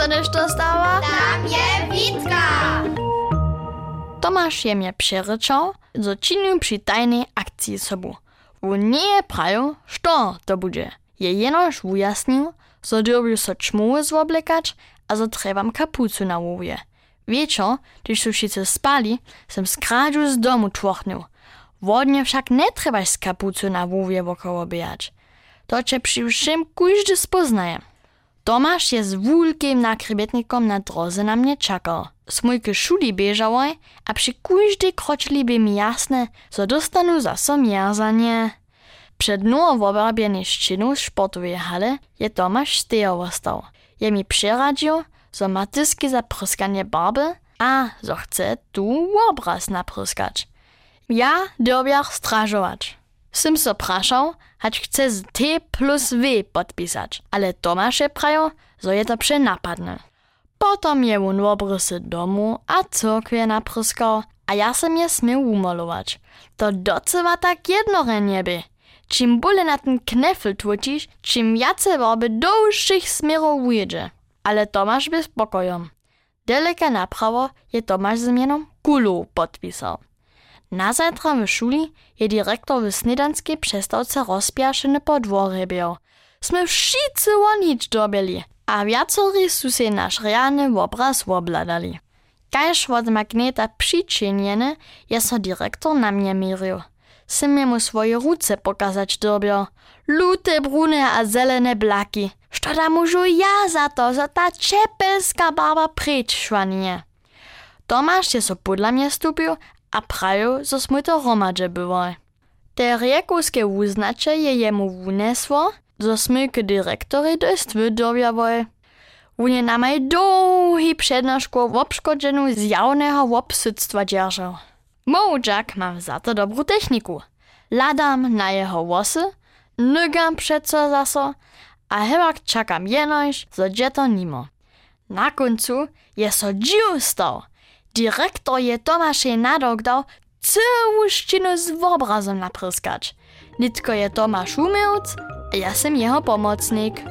dostaneš to stała? Tam je Witka! Tomasz je mnie przeryczał, że czynił przy tajnej akcji sobu. On nie prawił, što to będzie. Je jenoż ujasnił, że dobił so czmuły zwoblekać, a że trebam kapucu na łowie. Wieczor, gdyż su wszyscy spali, sem skradzu z domu tłochnił. Wodnie wszak nie trzeba z kapucu na łowie wokoło bijać. To cię przy wszym każdy spoznaje. Tomasz je z wulkim nakrybietnikom na drodze na mnie czekał. Smójky szuli bieżałoj, a przy każdej kroczli by mi jasne, że dostanu za so mierzanie. Przed nowo obrabienej szczynu sportowej hale je Tomasz stejowo stał. Je mi przeradził, że ma tyski za pryskanie barby, a że chce tu obraz napryskać. Ja dobiach strażować. Sym so praszał, hać chce z T plus W podpisać, ale Tomasz je prajo, że je to przenapadne. Potom je on obrysy domu a cyrkwie napryskał, a ja sam je umalować. To docewa tak jednore nieby. Czym bole na ten knefel tłucisz, czym jace warby do wszystkich smerów ujedzie. Ale Tomasz by spokojom. Deleka naprawo je Tomasz z mianom Kulu podpisał. Na zajtra w szuli je dyrektor w snedanskiej przestawce rozpiaszeny po dworze biał. Sme wszyscy łonić dobili, a wiacory su nasz realny obraz obladali. Kaž od magneta przyczyniony, je so dyrektor na mnie mierzył. Sym mu swoje ruce pokazać dobiał. Lute, brune a zelene blaki. Što da můžu ja za to, że ta čepelska barba pryč švanie? Tomasz je so stupił, a prajo, że smo to hromadže było. Te uznacze je jemu wunesło, że sme k dyrektory dost wydobjawoj. Wunie namaj długi przednoszku w obszkodzeniu z jawnego obsyctwa dzierżał. Mołdżak mam za to dobrą techniku. Ladam na jeho włosy, nygam przeco zaso, a chyba czekam jenoś, że gdzie to nimo. Na końcu je so dziw. Dyrektor je dał całą ścianę z obrazem napryskać. Nitko je Tomasz umiał, a ja sam jeho pomocnik.